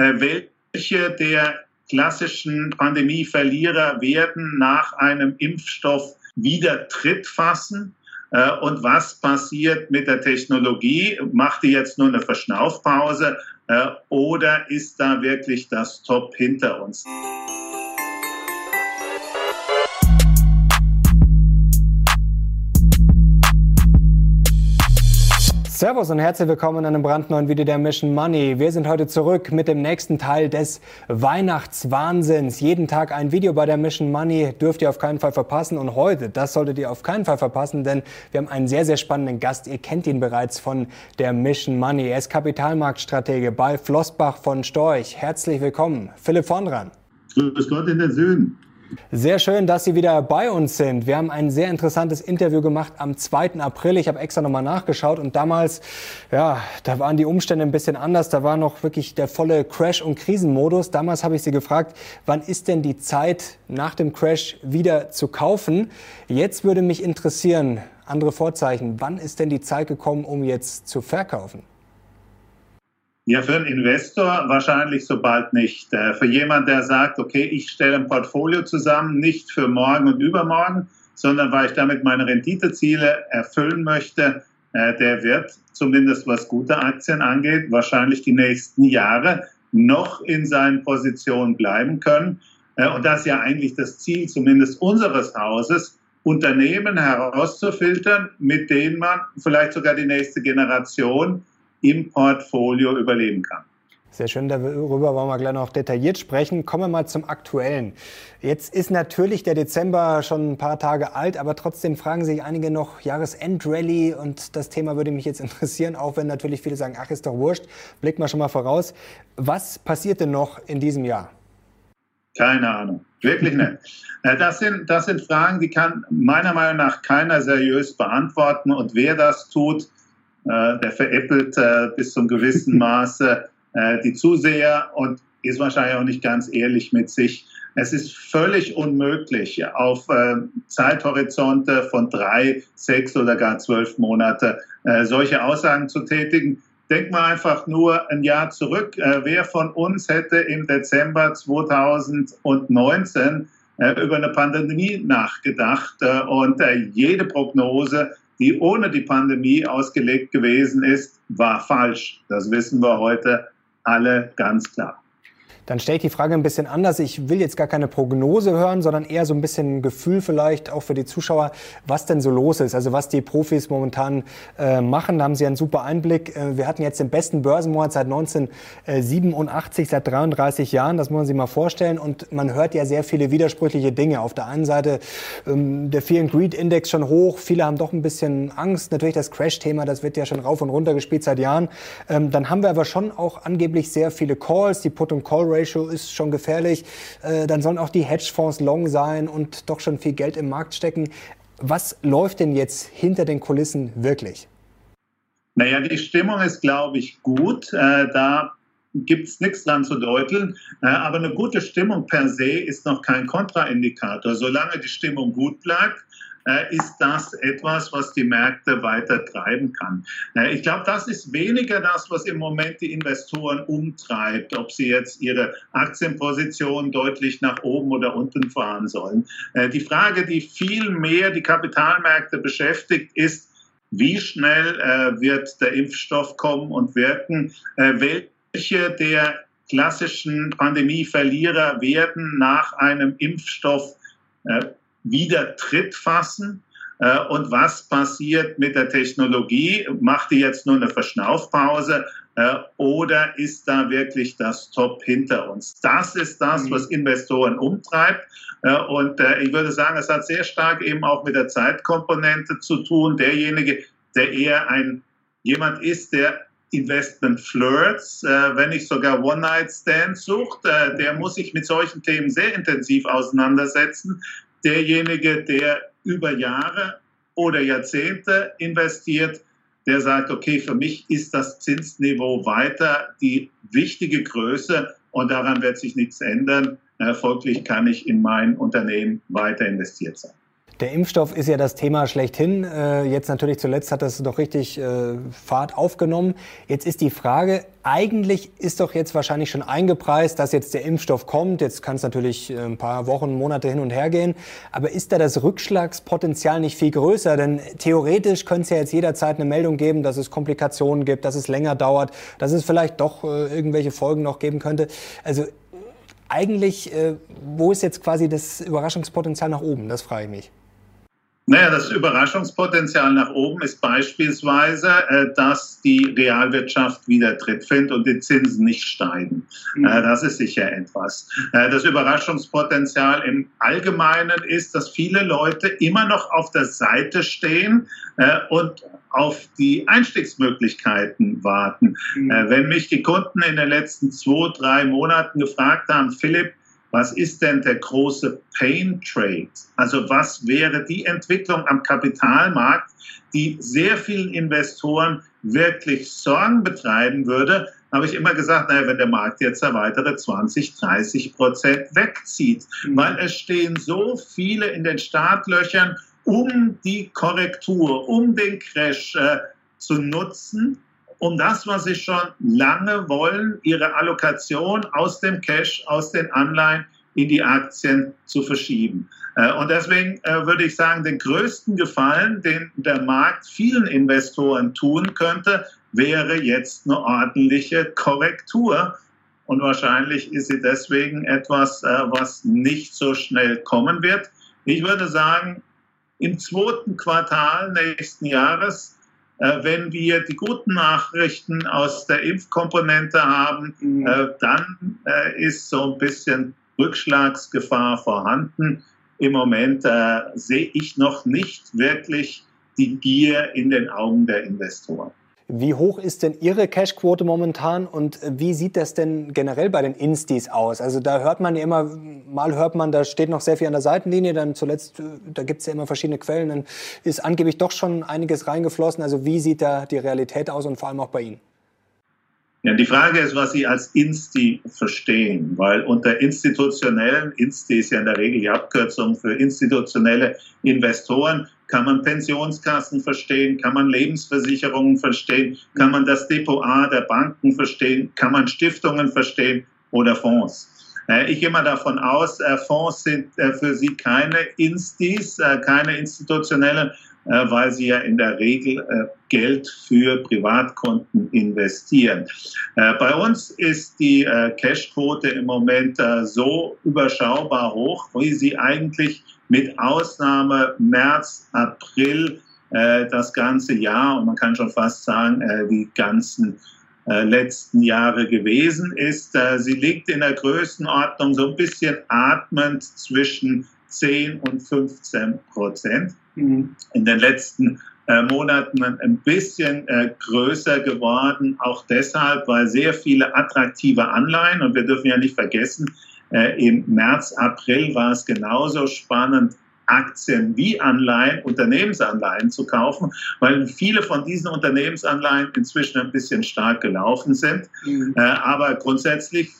welche der klassischen Pandemieverlierer werden nach einem Impfstoff wieder Tritt fassen? Äh, und was passiert mit der Technologie? Macht die jetzt nur eine Verschnaufpause äh, oder ist da wirklich das Top hinter uns? Servus und herzlich willkommen in einem brandneuen Video der Mission Money. Wir sind heute zurück mit dem nächsten Teil des Weihnachtswahnsinns. Jeden Tag ein Video bei der Mission Money dürft ihr auf keinen Fall verpassen. Und heute, das solltet ihr auf keinen Fall verpassen, denn wir haben einen sehr, sehr spannenden Gast. Ihr kennt ihn bereits von der Mission Money. Er ist Kapitalmarktstratege bei Flossbach von Storch. Herzlich willkommen, Philipp von dran. Grüß Gott in den Süden. Sehr schön, dass Sie wieder bei uns sind. Wir haben ein sehr interessantes Interview gemacht am 2. April. Ich habe extra nochmal nachgeschaut und damals, ja, da waren die Umstände ein bisschen anders. Da war noch wirklich der volle Crash- und Krisenmodus. Damals habe ich Sie gefragt, wann ist denn die Zeit nach dem Crash wieder zu kaufen? Jetzt würde mich interessieren, andere Vorzeichen, wann ist denn die Zeit gekommen, um jetzt zu verkaufen? Ja, für einen Investor wahrscheinlich so bald nicht. Äh, für jemand, der sagt, okay, ich stelle ein Portfolio zusammen, nicht für morgen und übermorgen, sondern weil ich damit meine Renditeziele erfüllen möchte, äh, der wird zumindest was gute Aktien angeht, wahrscheinlich die nächsten Jahre noch in seinen Positionen bleiben können. Äh, und das ist ja eigentlich das Ziel zumindest unseres Hauses, Unternehmen herauszufiltern, mit denen man vielleicht sogar die nächste Generation im Portfolio überleben kann. Sehr schön, darüber wollen wir gleich noch detailliert sprechen. Kommen wir mal zum Aktuellen. Jetzt ist natürlich der Dezember schon ein paar Tage alt, aber trotzdem fragen sich einige noch Jahresendrallye und das Thema würde mich jetzt interessieren, auch wenn natürlich viele sagen, ach, ist doch wurscht. Blick mal schon mal voraus. Was passiert denn noch in diesem Jahr? Keine Ahnung, wirklich nicht. Das sind, das sind Fragen, die kann meiner Meinung nach keiner seriös beantworten und wer das tut, der veräppelt äh, bis zum gewissen Maße äh, die Zuseher und ist wahrscheinlich auch nicht ganz ehrlich mit sich. Es ist völlig unmöglich, auf Zeithorizonte von drei, sechs oder gar zwölf Monate solche Aussagen zu tätigen. Denk mal einfach nur ein Jahr zurück. Wer von uns hätte im Dezember 2019 über eine Pandemie nachgedacht und jede Prognose die ohne die Pandemie ausgelegt gewesen ist, war falsch. Das wissen wir heute alle ganz klar. Dann stelle ich die Frage ein bisschen anders. Ich will jetzt gar keine Prognose hören, sondern eher so ein bisschen ein Gefühl vielleicht auch für die Zuschauer, was denn so los ist. Also was die Profis momentan äh, machen. Da haben Sie einen super Einblick. Äh, wir hatten jetzt den besten Börsenmonat seit 1987, seit 33 Jahren. Das muss man sich mal vorstellen. Und man hört ja sehr viele widersprüchliche Dinge. Auf der einen Seite ähm, der Fear and Greed Index schon hoch. Viele haben doch ein bisschen Angst. Natürlich das Crash-Thema, das wird ja schon rauf und runter gespielt seit Jahren. Ähm, dann haben wir aber schon auch angeblich sehr viele Calls. Die Put- und Call-Rate Ratio ist schon gefährlich. Äh, dann sollen auch die Hedgefonds long sein und doch schon viel Geld im Markt stecken. Was läuft denn jetzt hinter den Kulissen wirklich? Naja, die Stimmung ist, glaube ich, gut. Äh, da gibt es nichts dran zu deuteln. Äh, aber eine gute Stimmung per se ist noch kein Kontraindikator. Solange die Stimmung gut bleibt, ist das etwas, was die Märkte weiter treiben kann. Äh, ich glaube, das ist weniger das, was im Moment die Investoren umtreibt, ob sie jetzt ihre Aktienposition deutlich nach oben oder unten fahren sollen. Äh, die Frage, die viel mehr die Kapitalmärkte beschäftigt, ist, wie schnell wird der Impfstoff kommen und wirken? welche der klassischen Pandemieverlierer werden nach einem Impfstoff wieder Tritt fassen. Äh, und was passiert mit der Technologie? Macht die jetzt nur eine Verschnaufpause äh, oder ist da wirklich das Top hinter uns? Das ist das, mhm. was Investoren umtreibt. Äh, und ich würde sagen, es hat sehr stark eben auch mit der Zeitkomponente zu tun. Derjenige, der eher ein jemand ist, der Investment Flirts, wenn nicht sogar One-Night-Stands sucht, der muss sich mit solchen Themen sehr intensiv auseinandersetzen, derjenige, der über Jahre oder Jahrzehnte investiert, der sagt, okay, für mich ist das Zinsniveau weiter die wichtige Größe und daran wird sich nichts ändern. Folglich kann ich in mein Unternehmen weiter investiert sein. Der Impfstoff ist ja das Thema schlechthin. Äh, jetzt natürlich zuletzt hat das doch richtig äh, Fahrt aufgenommen. Jetzt ist die Frage, eigentlich ist doch jetzt wahrscheinlich schon eingepreist, dass jetzt der Impfstoff kommt. Jetzt kann es natürlich äh, ein paar Wochen, Monate hin und her gehen. Aber ist da das Rückschlagspotenzial nicht viel größer? Denn theoretisch könnte es ja jetzt jederzeit eine Meldung geben, dass es Komplikationen gibt, dass es länger dauert, dass es vielleicht doch irgendwelche Folgen noch geben könnte. Also eigentlich, wo ist jetzt quasi das Überraschungspotenzial nach oben? Das frage ich mich. Naja, das Überraschungspotenzial nach oben ist beispielsweise, äh, dass die Realwirtschaft wieder Tritt findet und die Zinsen nicht steigen. Mhm. Äh, das ist sicher etwas. Äh, das Überraschungspotenzial im Allgemeinen ist, dass viele Leute immer noch auf der Seite stehen und auf die Einstiegsmöglichkeiten warten. Mhm. Wenn mich die Kunden in den letzten zwei, drei Monaten gefragt haben, Philipp, was ist denn der große Pain Trade? Also was wäre die Entwicklung am Kapitalmarkt, die sehr vielen Investoren wirklich Sorgen betreiben würde? Habe ich immer gesagt, naja, wenn der Markt jetzt weitere 20, 30 Prozent wegzieht, mhm. weil es stehen so viele in den Startlöchern, um die Korrektur, um den Crash äh, zu nutzen um das, was sie schon lange wollen, ihre Allokation aus dem Cash, aus den Anleihen in die Aktien zu verschieben. Äh, und deswegen äh, würde ich sagen, den größten Gefallen, den der Markt vielen Investoren tun könnte, wäre jetzt eine ordentliche Korrektur. Und wahrscheinlich ist sie deswegen etwas, äh, was nicht so schnell kommen wird. Ich würde sagen, im zweiten Quartal nächsten Jahres wenn wir die guten Nachrichten aus der Impfkomponente haben, mhm. Äh, dann äh, ist so ein bisschen Rückschlagsgefahr vorhanden. Im Moment sehe ich noch nicht wirklich die Gier in den Augen der Investoren. Wie hoch ist denn Ihre Cashquote momentan und wie sieht das denn generell bei den Instis aus? Also da hört man ja immer, mal hört man, da steht noch sehr viel an der Seitenlinie, dann zuletzt, da gibt es ja immer verschiedene Quellen, dann ist angeblich doch schon einiges reingeflossen. Also wie sieht da die Realität aus und vor allem auch bei Ihnen? Ja, die Frage ist, was Sie als Insti verstehen, weil unter institutionellen, Insti ist ja in der Regel die Abkürzung für institutionelle Investoren, kann man Pensionskassen verstehen, kann man Lebensversicherungen verstehen, kann man das Depot A der Banken verstehen, kann man Stiftungen verstehen oder Fonds. Äh, ich gehe mal davon aus, äh, Fonds sind äh, für Sie keine Instis, keine institutionellen weil sie ja in der Regel Geld für Privatkunden investieren. Bei uns ist die Cashquote im Moment so überschaubar hoch, wie sie eigentlich mit Ausnahme März, April das ganze Jahr und man kann schon fast sagen, die ganzen letzten Jahre gewesen ist. Sie liegt in der Größenordnung so ein bisschen atmend zwischen 10 und 15 Prozent. Mhm. In den letzten äh, Monaten ein bisschen äh, größer geworden, auch deshalb, weil sehr viele attraktive Anleihen, und wir dürfen ja nicht vergessen, äh, im März, April war es genauso spannend, Aktien wie Anleihen, Unternehmensanleihen zu kaufen, weil viele von diesen Unternehmensanleihen inzwischen ein bisschen stark gelaufen sind. Mhm. Äh, aber grundsätzlich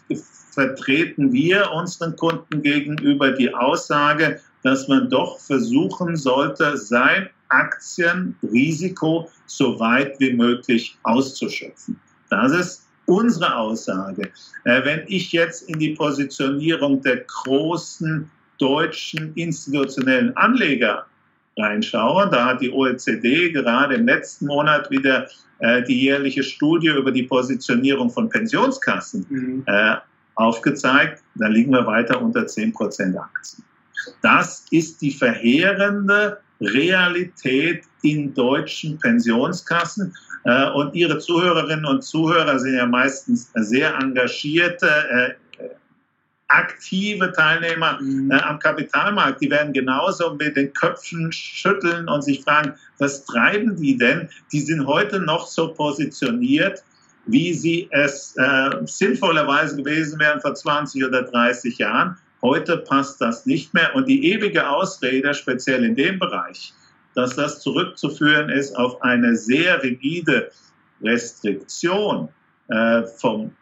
vertreten wir unseren Kunden gegenüber die Aussage, dass man doch versuchen sollte, sein Aktienrisiko so weit wie möglich auszuschöpfen. Das ist unsere Aussage. Äh, wenn ich jetzt in die Positionierung der großen deutschen institutionellen Anleger reinschaue, da hat die OECD gerade im letzten Monat wieder äh, die jährliche Studie über die Positionierung von Pensionskassen mhm. äh, aufgezeigt, da liegen wir weiter unter 10 Prozent Aktien. Das ist die verheerende Realität in deutschen Pensionskassen. Äh, und Ihre Zuhörerinnen und Zuhörer sind ja meistens sehr engagierte, äh, aktive Teilnehmer mhm. Äh, am Kapitalmarkt. Die werden genauso mit den Köpfen schütteln und sich fragen, was treiben die denn? Die sind heute noch so positioniert, wie sie es äh, sinnvollerweise gewesen wären vor 20 oder 30 Jahren. Heute passt das nicht mehr. Und die ewige Ausrede, speziell in dem Bereich, dass das zurückzuführen ist auf eine sehr rigide Restriktion äh, vom,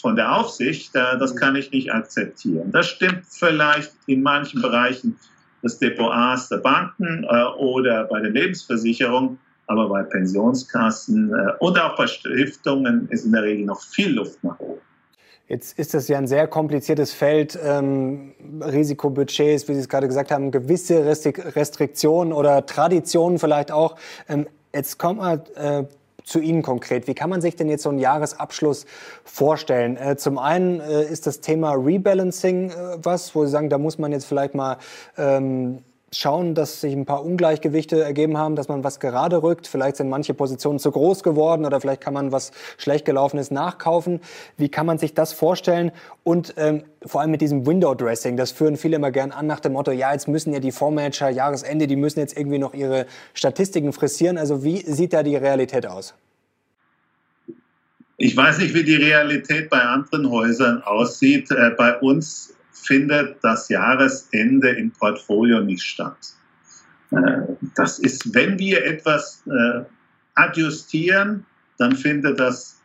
von der Aufsicht, äh, das kann ich nicht akzeptieren. Das stimmt vielleicht in manchen Bereichen des Depots der Banken äh, oder bei den Lebensversicherungen, aber bei Pensionskassen äh, und auch bei Stiftungen ist in der Regel noch viel Luft nach oben. Jetzt ist das ja ein sehr kompliziertes Feld, ähm, Risikobudgets, wie Sie es gerade gesagt haben, gewisse Restriktionen oder Traditionen vielleicht auch. Ähm, jetzt kommt mal äh, zu Ihnen konkret. Wie kann man sich denn jetzt so einen Jahresabschluss vorstellen? Äh, zum einen äh, ist das Thema Rebalancing äh, was, wo Sie sagen, da muss man jetzt vielleicht mal ähm, schauen, dass sich ein paar Ungleichgewichte ergeben haben, dass man was gerade rückt. Vielleicht sind manche Positionen zu groß geworden oder vielleicht kann man was schlecht gelaufenes nachkaufen. Wie kann man sich das vorstellen? Und ähm, vor allem mit diesem Window Dressing, das führen viele immer gern an nach dem Motto, ja, jetzt müssen ja die Fondsmanager Jahresende, die müssen jetzt irgendwie noch ihre Statistiken frisieren. Also wie sieht da die Realität aus? Ich weiß nicht, wie die Realität bei anderen Häusern aussieht. Äh, bei uns findet das Jahresende im Portfolio nicht statt. Äh, das ist, wenn wir etwas äh, adjustieren, dann findet das,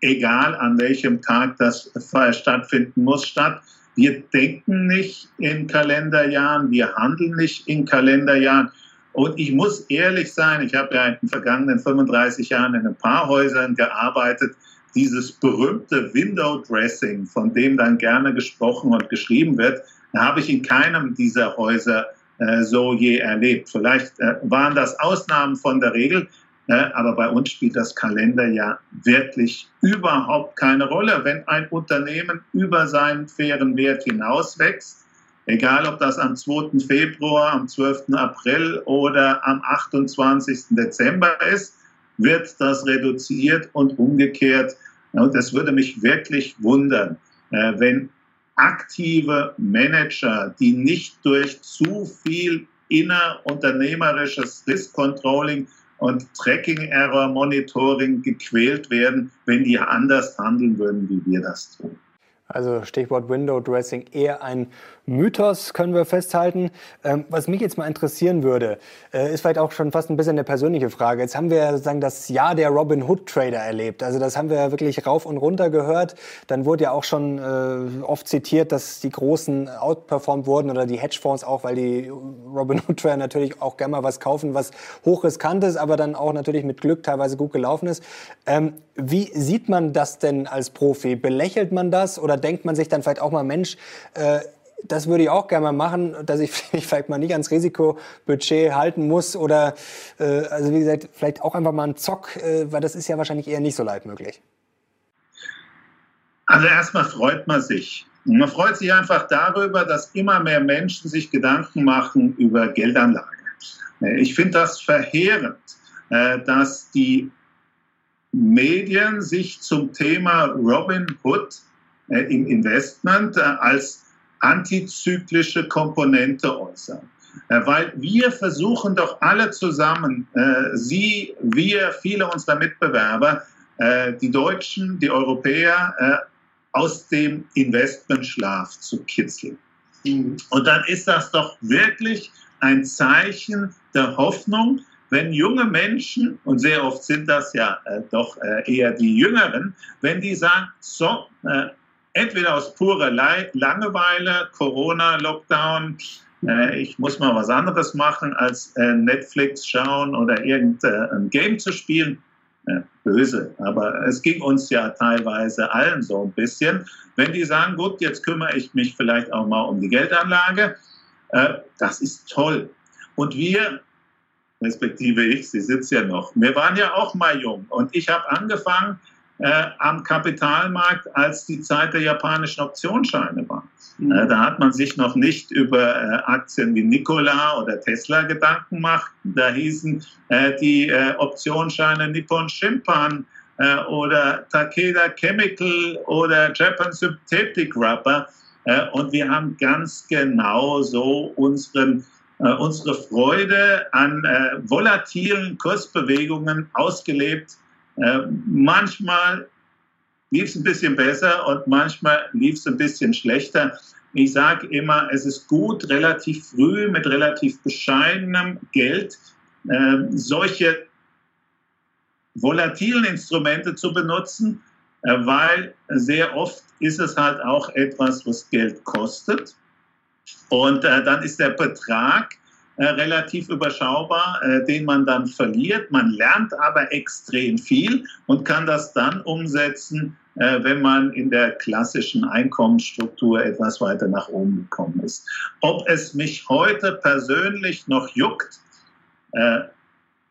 egal an welchem Tag das stattfinden muss, statt. Wir denken nicht in Kalenderjahren, wir handeln nicht in Kalenderjahren. Und ich muss ehrlich sein, ich habe ja in den vergangenen 35 Jahren in ein paar Häusern gearbeitet dieses berühmte Window Dressing, von dem dann gerne gesprochen und geschrieben wird, habe ich in keinem dieser Häuser äh, so je erlebt. Vielleicht äh, waren das Ausnahmen von der Regel, äh, aber bei uns spielt das Kalenderjahr wirklich überhaupt keine Rolle. Wenn ein Unternehmen über seinen fairen Wert hinauswächst, egal ob das am 2. Februar, am 12. April oder am 28. Dezember ist, wird das reduziert und umgekehrt. Und das würde mich wirklich wundern, äh, wenn aktive Manager, die nicht durch zu viel innerunternehmerisches Risk Controlling und Tracking Error Monitoring gequält werden, wenn die anders handeln würden, wie wir das tun. Also Stichwort Window Dressing eher ein Mythos, können wir festhalten. Ähm, was mich jetzt mal interessieren würde, äh, ist vielleicht auch schon fast ein bisschen eine persönliche Frage. Jetzt haben wir sozusagen das Jahr der Robin Hood Trader erlebt. Also das haben wir wirklich rauf und runter gehört. Dann wurde ja auch schon äh, oft zitiert, dass die Großen outperformed wurden oder die Hedgefonds auch, weil die Robin Hood Trader natürlich auch gerne mal was kaufen, was hochriskant ist, aber dann auch natürlich mit Glück teilweise gut gelaufen ist. Ähm, wie sieht man das denn als Profi? Belächelt man das oder denkt man sich dann vielleicht auch mal, Mensch, äh, das würde ich auch gerne mal machen, dass ich mich vielleicht mal nicht ans Risikobudget halten muss oder äh, also wie gesagt, vielleicht auch einfach mal einen Zock, äh, weil das ist ja wahrscheinlich eher nicht so leicht möglich. Also erstmal freut man sich. Man freut sich einfach darüber, dass immer mehr Menschen sich Gedanken machen über Geldanlage. Ich finde das verheerend, äh, dass die Medien sich zum Thema Robin Hood äh, im Investment äh, als antizyklische Komponente äußern. Äh, weil wir versuchen doch alle zusammen, äh, Sie, wir, viele unserer Mitbewerber, äh, die Deutschen, die Europäer, aus dem Investmentschlaf zu kitzeln. Mhm. Und dann ist das doch wirklich ein Zeichen der Hoffnung, wenn junge Menschen, und sehr oft sind das ja äh, doch äh, eher die Jüngeren, wenn die sagen, so, äh, entweder aus purer Langeweile, Corona, Lockdown, äh, ich muss mal was anderes machen, als äh, Netflix schauen oder irgendein Game zu spielen. Äh, böse, aber es ging uns ja teilweise allen so ein bisschen. Wenn die sagen, gut, jetzt kümmere ich mich vielleicht auch mal um die Geldanlage, äh, das ist toll. Und wir respektive ich, Sie sitzt ja noch. Wir waren ja auch mal jung und ich habe angefangen äh, am Kapitalmarkt, als die Zeit der japanischen Optionsscheine war. Mhm. Äh, da hat man sich noch nicht über äh, Aktien wie Nikola oder Tesla Gedanken gemacht. Da hießen äh, die äh, Optionsscheine Nippon Shimpan äh, oder Takeda Chemical oder Japan Synthetic Rubber. und wir haben ganz genau so unseren unsere Freude an volatilen Kursbewegungen ausgelebt äh, manchmal lief es ein bisschen besser und manchmal lief es ein bisschen schlechter. Ich sage immer, es ist gut, relativ früh mit relativ bescheidenem Geld äh, solche volatilen Instrumente zu benutzen, äh, weil sehr oft ist es halt auch etwas, was Geld kostet. Und äh, dann ist der Betrag äh, relativ überschaubar, äh, den man dann verliert. Man lernt aber extrem viel und kann das dann umsetzen, äh, wenn man in der klassischen Einkommensstruktur etwas weiter nach oben gekommen ist. Ob es mich heute persönlich noch juckt? Äh,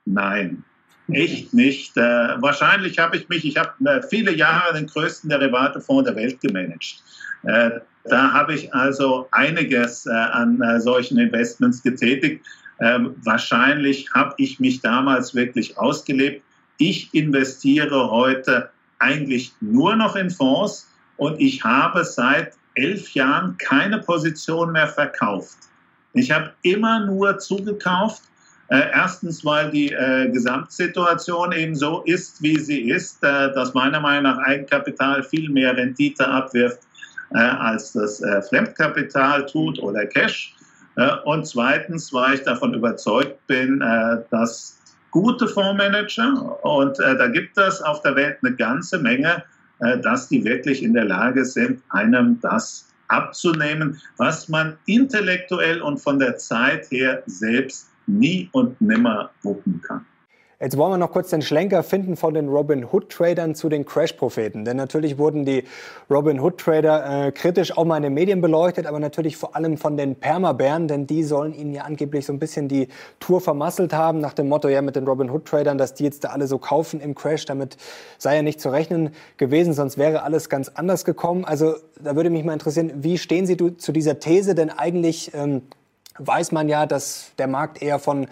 nein. Echt nicht. Äh, wahrscheinlich habe ich mich, ich habe äh, viele Jahre den größten Derivatefonds der Welt gemanagt. Äh, da habe ich also einiges äh, an äh, solchen Investments getätigt. Ähm, wahrscheinlich habe ich mich damals wirklich ausgelebt. Ich investiere heute eigentlich nur noch in Fonds und ich habe seit elf Jahren keine Position mehr verkauft. Ich habe immer nur zugekauft äh, erstens, weil die äh, Gesamtsituation eben so ist, wie sie ist, äh, dass meiner Meinung nach Eigenkapital viel mehr Rendite abwirft, als das äh, Fremdkapital tut oder Cash. Äh, und zweitens, weil ich davon überzeugt bin, dass gute Fondsmanager, und da gibt es auf der Welt eine ganze Menge, dass die wirklich in der Lage sind, einem das abzunehmen, was man intellektuell und von der Zeit her selbst nie und nimmer wuppen kann. Jetzt wollen wir noch kurz den Schlenker finden von den Robin Hood Tradern zu den Crash Propheten. Denn natürlich wurden die Robin Hood Trader äh, kritisch auch mal in den Medien beleuchtet, aber natürlich vor allem von den Permabären, denn die sollen ihnen ja angeblich so ein bisschen die Tour vermasselt haben, nach dem Motto, ja, mit den Robin Hood Tradern, dass die jetzt da alle so kaufen im Crash. Damit sei ja nicht zu rechnen gewesen, sonst wäre alles ganz anders gekommen. Also da würde mich mal interessieren, wie stehen Sie zu dieser These? Denn eigentlich ähm, weiß man ja, dass der Markt eher von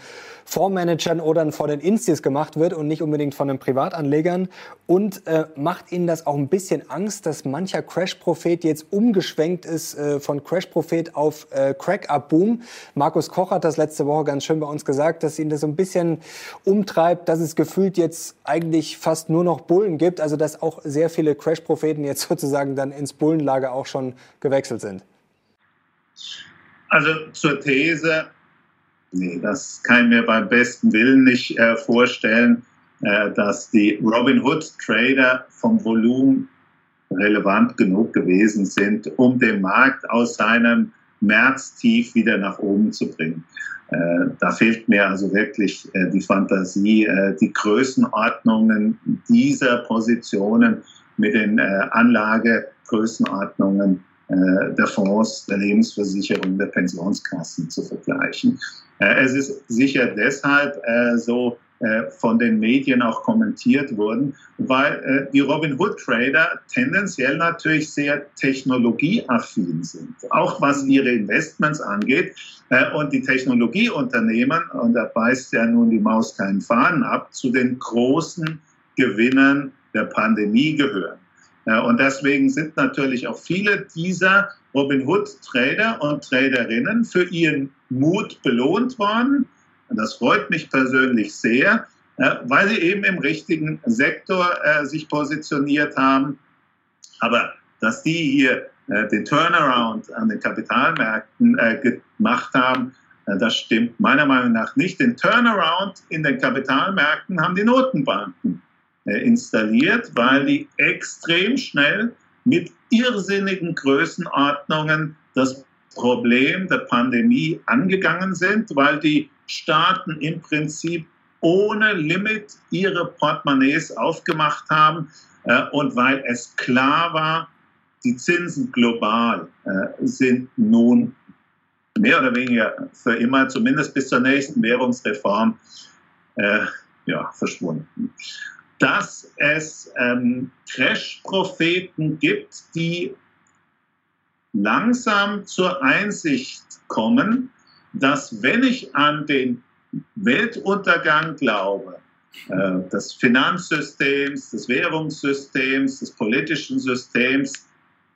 Fondsmanagern oder von den Instis gemacht wird und nicht unbedingt von den Privatanlegern. Und äh, macht Ihnen das auch ein bisschen Angst, dass mancher Crash-Prophet jetzt umgeschwenkt ist äh, von Crash-Prophet auf äh, Crack-Up-Boom? Markus Koch hat das letzte Woche ganz schön bei uns gesagt, dass ihn das so ein bisschen umtreibt, dass es gefühlt jetzt eigentlich fast nur noch Bullen gibt. Also dass auch sehr viele Crash-Propheten jetzt sozusagen dann ins Bullenlager auch schon gewechselt sind. Also zur These, nee, das kann ich mir beim besten Willen nicht äh, vorstellen, äh, dass die Robin Hood Trader vom Volumen relevant genug gewesen sind, um den Markt aus seinem Märztief wieder nach oben zu bringen. Äh, da fehlt mir also wirklich äh, die Fantasie, äh, die Größenordnungen dieser Positionen mit den äh, Anlagegrößenordnungen der Fonds, der Lebensversicherung, der Pensionskassen zu vergleichen. Äh, es ist sicher deshalb äh, so von den Medien auch kommentiert worden, weil die Robin Hood Trader tendenziell natürlich sehr technologieaffin sind, auch was ihre Investments angeht. Und die Technologieunternehmen, und da beißt ja nun die Maus keinen Fahnen ab, zu den großen Gewinnern der Pandemie gehören. Und deswegen sind natürlich auch viele dieser Robinhood-Trader und Traderinnen für ihren Mut belohnt worden. Und das freut mich persönlich sehr, weil sie eben im richtigen Sektor äh, sich positioniert haben. Aber dass die hier äh, den Turnaround an den Kapitalmärkten äh, gemacht haben, das stimmt meiner Meinung nach nicht. Den Turnaround in den Kapitalmärkten haben die Notenbanken äh, installiert, weil die extrem schnell mit irrsinnigen Größenordnungen das Problem der Pandemie angegangen sind, weil die Staaten im Prinzip ohne Limit ihre Portemonnaies aufgemacht haben äh, und weil es klar war, die Zinsen global äh, sind nun mehr oder weniger für immer, zumindest bis zur nächsten Währungsreform, äh, ja, verschwunden dass es ähm, Crash-Propheten gibt, die langsam zur Einsicht kommen, dass wenn ich an den Weltuntergang glaube, äh, des Finanzsystems, des Währungssystems, des politischen Systems,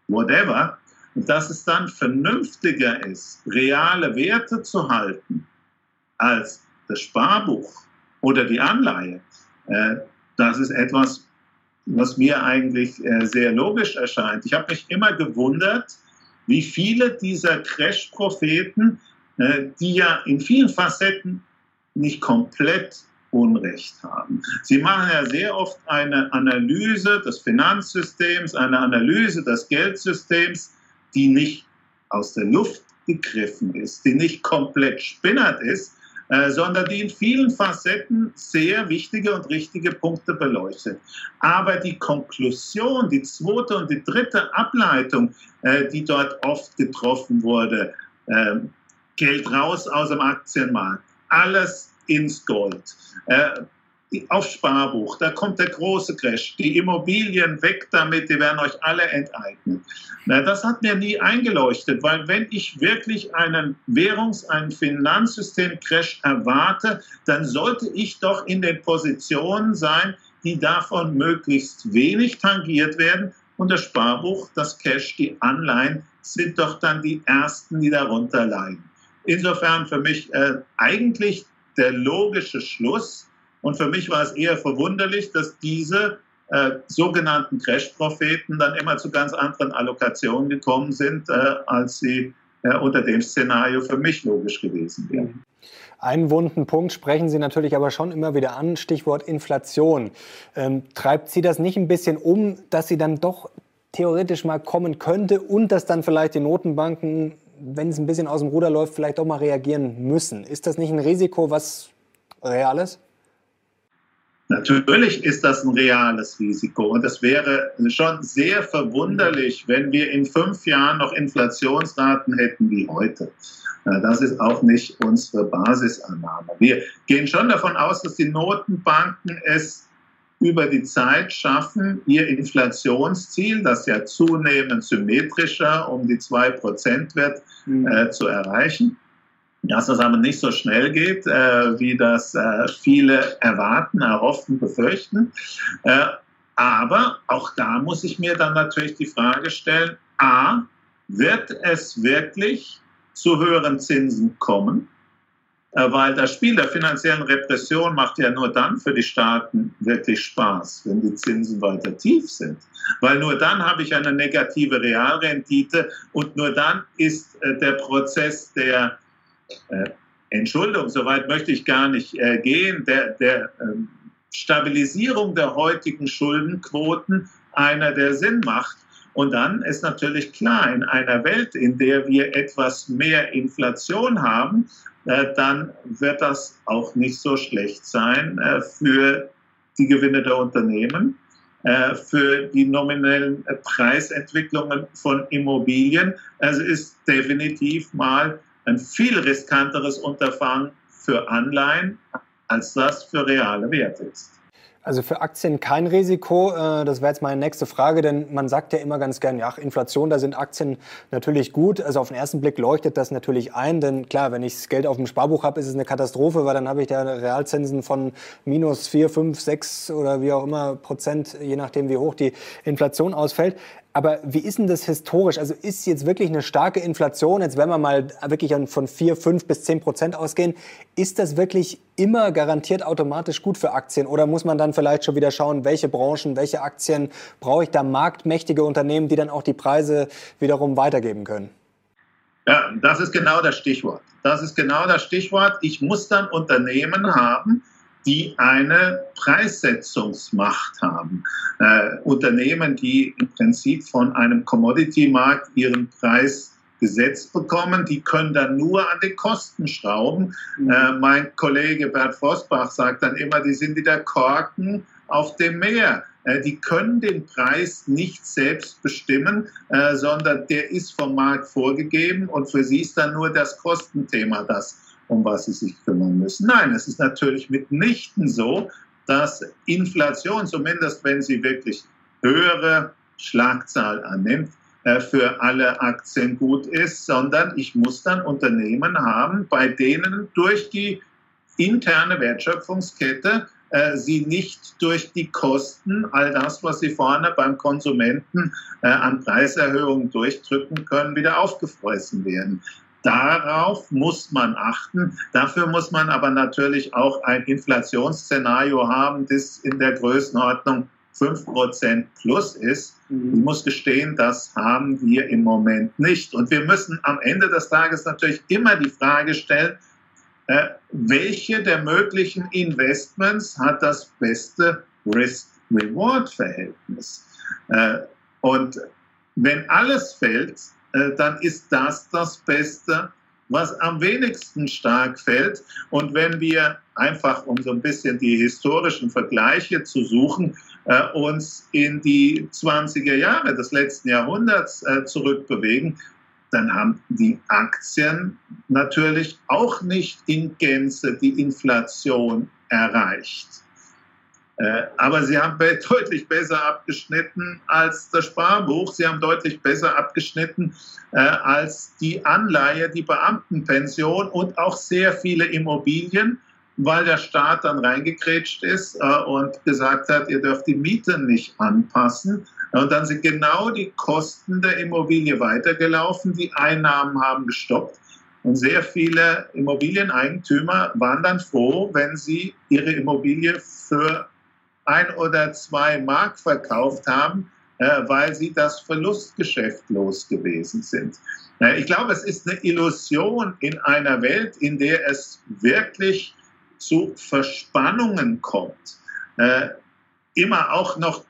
whatever, dass es dann vernünftiger ist, reale Werte zu halten als das Sparbuch oder die Anleihe, äh, das ist etwas, was mir eigentlich äh, sehr logisch erscheint. Ich habe mich immer gewundert, wie viele dieser Crash-Propheten, äh, die ja in vielen Facetten nicht komplett Unrecht haben. Sie machen ja sehr oft eine Analyse des Finanzsystems, eine Analyse des Geldsystems, die nicht aus der Luft gegriffen ist, die nicht komplett spinnert ist, sondern die in vielen Facetten sehr wichtige und richtige Punkte beleuchtet. Aber die Konklusion, die zweite und die dritte Ableitung, äh, die dort oft getroffen wurde, äh, Geld raus aus dem Aktienmarkt, alles ins Gold. Auf Sparbuch, da kommt der große Crash, die Immobilien weg damit, die werden euch alle enteignen. Na, das hat mir nie eingeleuchtet, weil wenn ich wirklich einen Währungs-, einen Finanzsystem-Crash erwarte, dann sollte ich doch in den Positionen sein, die davon möglichst wenig tangiert werden. Und das Sparbuch, das Cash, die Anleihen sind doch dann die ersten, die darunter leiden. Insofern für mich äh, eigentlich der logische Schluss, und für mich war es eher verwunderlich, dass diese äh, sogenannten Crash-Propheten dann immer zu ganz anderen Allokationen gekommen sind, äh, als sie äh, unter dem Szenario für mich logisch gewesen wären. Einen wunden Punkt sprechen Sie natürlich aber schon immer wieder an, Stichwort Inflation. Ähm, treibt Sie das nicht ein bisschen um, dass sie dann doch theoretisch mal kommen könnte und dass dann vielleicht die Notenbanken, wenn es ein bisschen aus dem Ruder läuft, vielleicht auch mal reagieren müssen? Ist das nicht ein Risiko, was real ist? Natürlich ist das ein reales Risiko und es wäre schon sehr verwunderlich, wenn wir in fünf Jahren noch Inflationsraten hätten wie heute. Das ist auch nicht unsere Basisannahme. Wir gehen schon davon aus, dass die Notenbanken es über die Zeit schaffen, ihr Inflationsziel, das ja zunehmend symmetrischer um die 2% wird, mhm. äh, zu erreichen dass das aber nicht so schnell geht, äh, wie das äh, viele erwarten, erhoffen, befürchten. Äh, aber auch da muss ich mir dann natürlich die Frage stellen, a, wird es wirklich zu höheren Zinsen kommen? Äh, weil das Spiel der finanziellen Repression macht ja nur dann für die Staaten wirklich Spaß, wenn die Zinsen weiter tief sind. Weil nur dann habe ich eine negative Realrendite und nur dann ist äh, der Prozess der Entschuldung, soweit möchte ich gar nicht äh, gehen, der, der ähm, Stabilisierung der heutigen Schuldenquoten einer, der Sinn macht. Und dann ist natürlich klar, in einer Welt, in der wir etwas mehr Inflation haben, äh, dann wird das auch nicht so schlecht sein äh, für die Gewinne der Unternehmen, äh, für die nominellen Preisentwicklungen von Immobilien. Also ist definitiv mal ein viel riskanteres Unterfangen für Anleihen, als das für reale Werte ist. Also für Aktien kein Risiko. Äh, das wäre jetzt meine nächste Frage, denn man sagt ja immer ganz gern, ja, Inflation, da sind Aktien natürlich gut. Also auf den ersten Blick leuchtet das natürlich ein, denn klar, wenn ich das Geld auf dem Sparbuch habe, ist es eine Katastrophe, weil dann habe ich da Realzinsen von minus vier, fünf, sechs oder wie auch immer Prozent, je nachdem wie hoch die Inflation ausfällt. Aber wie ist denn das historisch? Also ist jetzt wirklich eine starke Inflation, jetzt wenn wir mal wirklich von 4, 5 bis 10 Prozent ausgehen, ist das wirklich immer garantiert automatisch gut für Aktien? Oder muss man dann vielleicht schon wieder schauen, welche Branchen, welche Aktien brauche ich da marktmächtige Unternehmen, die dann auch die Preise wiederum weitergeben können? Ja, das ist genau das Stichwort. Das ist genau das Stichwort. Ich muss dann Unternehmen haben, die eine Preissetzungsmacht haben. Äh, Unternehmen, die im Prinzip von einem Commodity-Markt ihren Preis gesetzt bekommen, die können dann nur an den Kosten schrauben. Mhm. Äh, mein Kollege Bert Vosbach sagt dann immer, die sind wie der Korken auf dem Meer. Äh, die können den Preis nicht selbst bestimmen, äh, sondern der ist vom Markt vorgegeben und für sie ist dann nur das Kostenthema das um was sie sich kümmern müssen. Nein, es ist natürlich mitnichten so, dass Inflation, zumindest wenn sie wirklich höhere Schlagzahl annimmt, äh, für alle Aktien gut ist, sondern ich muss dann Unternehmen haben, bei denen durch die interne Wertschöpfungskette äh, sie nicht durch die Kosten, all das, was sie vorne beim Konsumenten äh, an Preiserhöhungen durchdrücken können, wieder aufgefressen werden. Darauf muss man achten. Dafür muss man aber natürlich auch ein Inflationsszenario haben, das in der Größenordnung 5% plus ist. Mhm. Ich muss gestehen, das haben wir im Moment nicht. Und wir müssen am Ende des Tages natürlich immer die Frage stellen, äh, welche der möglichen Investments hat das beste Risk-Reward-Verhältnis? Äh, und wenn alles fällt, äh, dann ist das das Beste, was am wenigsten stark fällt. Und wenn wir einfach, um so ein bisschen die historischen Vergleiche zu suchen, äh, uns in die 20er Jahre des letzten Jahrhunderts äh, zurückbewegen, dann haben die Aktien natürlich auch nicht in Gänze die Inflation erreicht. Äh, aber sie haben deutlich besser abgeschnitten als das Sparbuch. Sie haben deutlich besser abgeschnitten äh, als die Anleihe, die Beamtenpension und auch sehr viele Immobilien, weil der Staat dann reingekrätscht ist äh, und gesagt hat, ihr dürft die Miete nicht anpassen. Und dann sind genau die Kosten der Immobilie weitergelaufen, die Einnahmen haben gestoppt. Und sehr viele Immobilieneigentümer waren dann froh, wenn sie ihre Immobilie für ein oder zwei Mark verkauft haben, äh, weil sie das Verlustgeschäft los gewesen sind. Äh, ich glaube, es ist eine Illusion in einer Welt, in der es wirklich zu Verspannungen kommt, äh, immer auch noch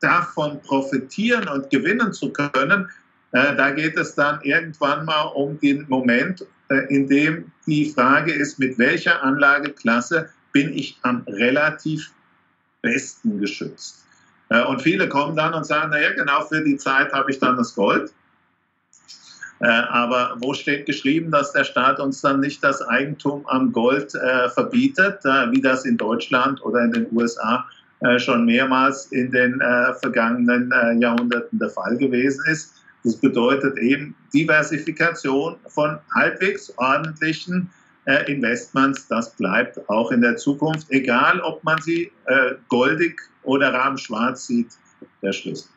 davon profitieren und gewinnen zu können, da geht es dann irgendwann mal um den Moment, in dem die Frage ist, mit welcher Anlageklasse bin ich am relativ besten geschützt. Äh, und viele kommen dann und sagen, naja, genau für die Zeit habe ich dann das Gold. Aber wo steht geschrieben, dass der Staat uns dann nicht das Eigentum am Gold verbietet, wie das in Deutschland oder in den USA äh, schon mehrmals in den äh, vergangenen äh, Jahrhunderten der Fall gewesen ist. Das bedeutet eben Diversifikation von halbwegs ordentlichen Investments. Das bleibt auch in der Zukunft, egal ob man sie goldig oder rahmschwarz sieht, der Schlüssel.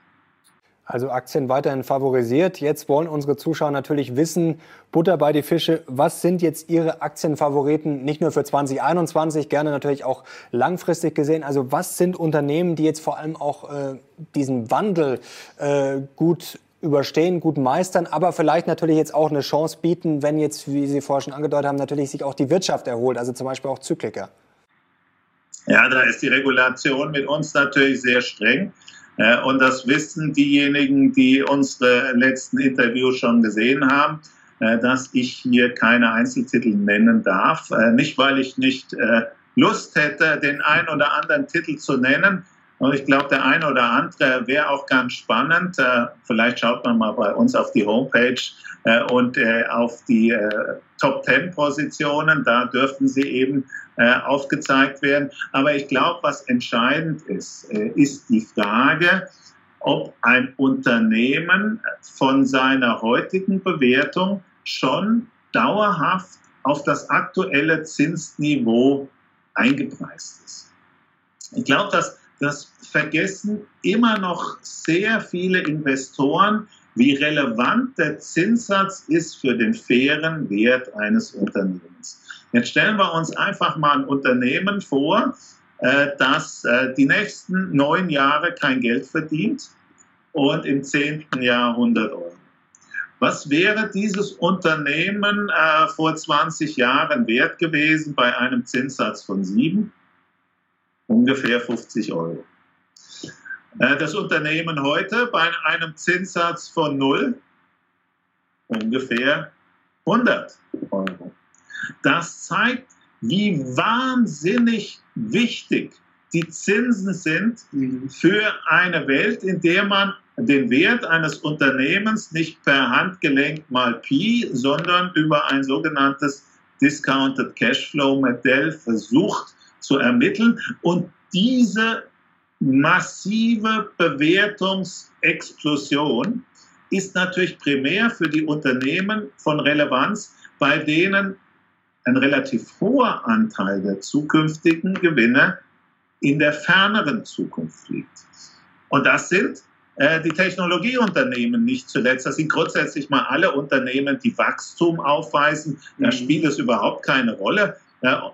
Also Aktien weiterhin favorisiert. Jetzt wollen unsere Zuschauer natürlich wissen, Butter bei die Fische, was sind jetzt Ihre Aktienfavoriten, nicht nur für 2021, gerne natürlich auch langfristig gesehen. Also was sind Unternehmen, die jetzt vor allem auch äh, diesen Wandel äh, gut überstehen, gut meistern, aber vielleicht natürlich jetzt auch eine Chance bieten, wenn jetzt, wie Sie vorher schon angedeutet haben, natürlich sich auch die Wirtschaft erholt, also zum Beispiel auch Zykliker. Ja, da ist die Regulation mit uns natürlich sehr streng. Äh, und das wissen diejenigen, die unsere letzten Interviews schon gesehen haben, äh, dass ich hier keine Einzeltitel nennen darf. Äh, nicht, weil ich nicht Lust hätte, den einen oder anderen Titel zu nennen. Und ich glaube, der eine oder andere wäre auch ganz spannend. Vielleicht schaut man mal bei uns auf die Homepage und auf die Top Ten Positionen. Da dürften sie eben äh, aufgezeigt werden. Aber ich glaube, was entscheidend ist, äh, ist die Frage, ob ein Unternehmen von seiner heutigen Bewertung schon dauerhaft auf das aktuelle Zinsniveau eingepreist ist. Ich glaube, dass das vergessen immer noch sehr viele Investoren, wie relevant der Zinssatz ist für den fairen Wert eines Unternehmens. Jetzt stellen wir uns einfach mal ein Unternehmen vor, äh, das äh, die nächsten neun Jahre kein Geld verdient und im zehnten Jahr 100 Euro. Was wäre dieses Unternehmen äh, vor 20 Jahren wert gewesen bei einem Zinssatz von 7? Ungefähr 50 Euro. Das Unternehmen heute bei einem Zinssatz von 0? Ungefähr 100 Euro. Das zeigt, wie wahnsinnig wichtig die Zinsen sind für eine Welt, in der man den Wert eines Unternehmens nicht per Handgelenk mal Pi, sondern über ein sogenanntes Discounted Cashflow Modell versucht zu ermitteln. Und diese massive Bewertungsexplosion ist natürlich primär für die Unternehmen von Relevanz, bei denen ein relativ hoher Anteil der zukünftigen Gewinne in der ferneren Zukunft liegt. Und das sind äh, die Technologieunternehmen nicht zuletzt. Das sind grundsätzlich mal alle Unternehmen, die Wachstum aufweisen. Da mhm. spielt es überhaupt keine Rolle,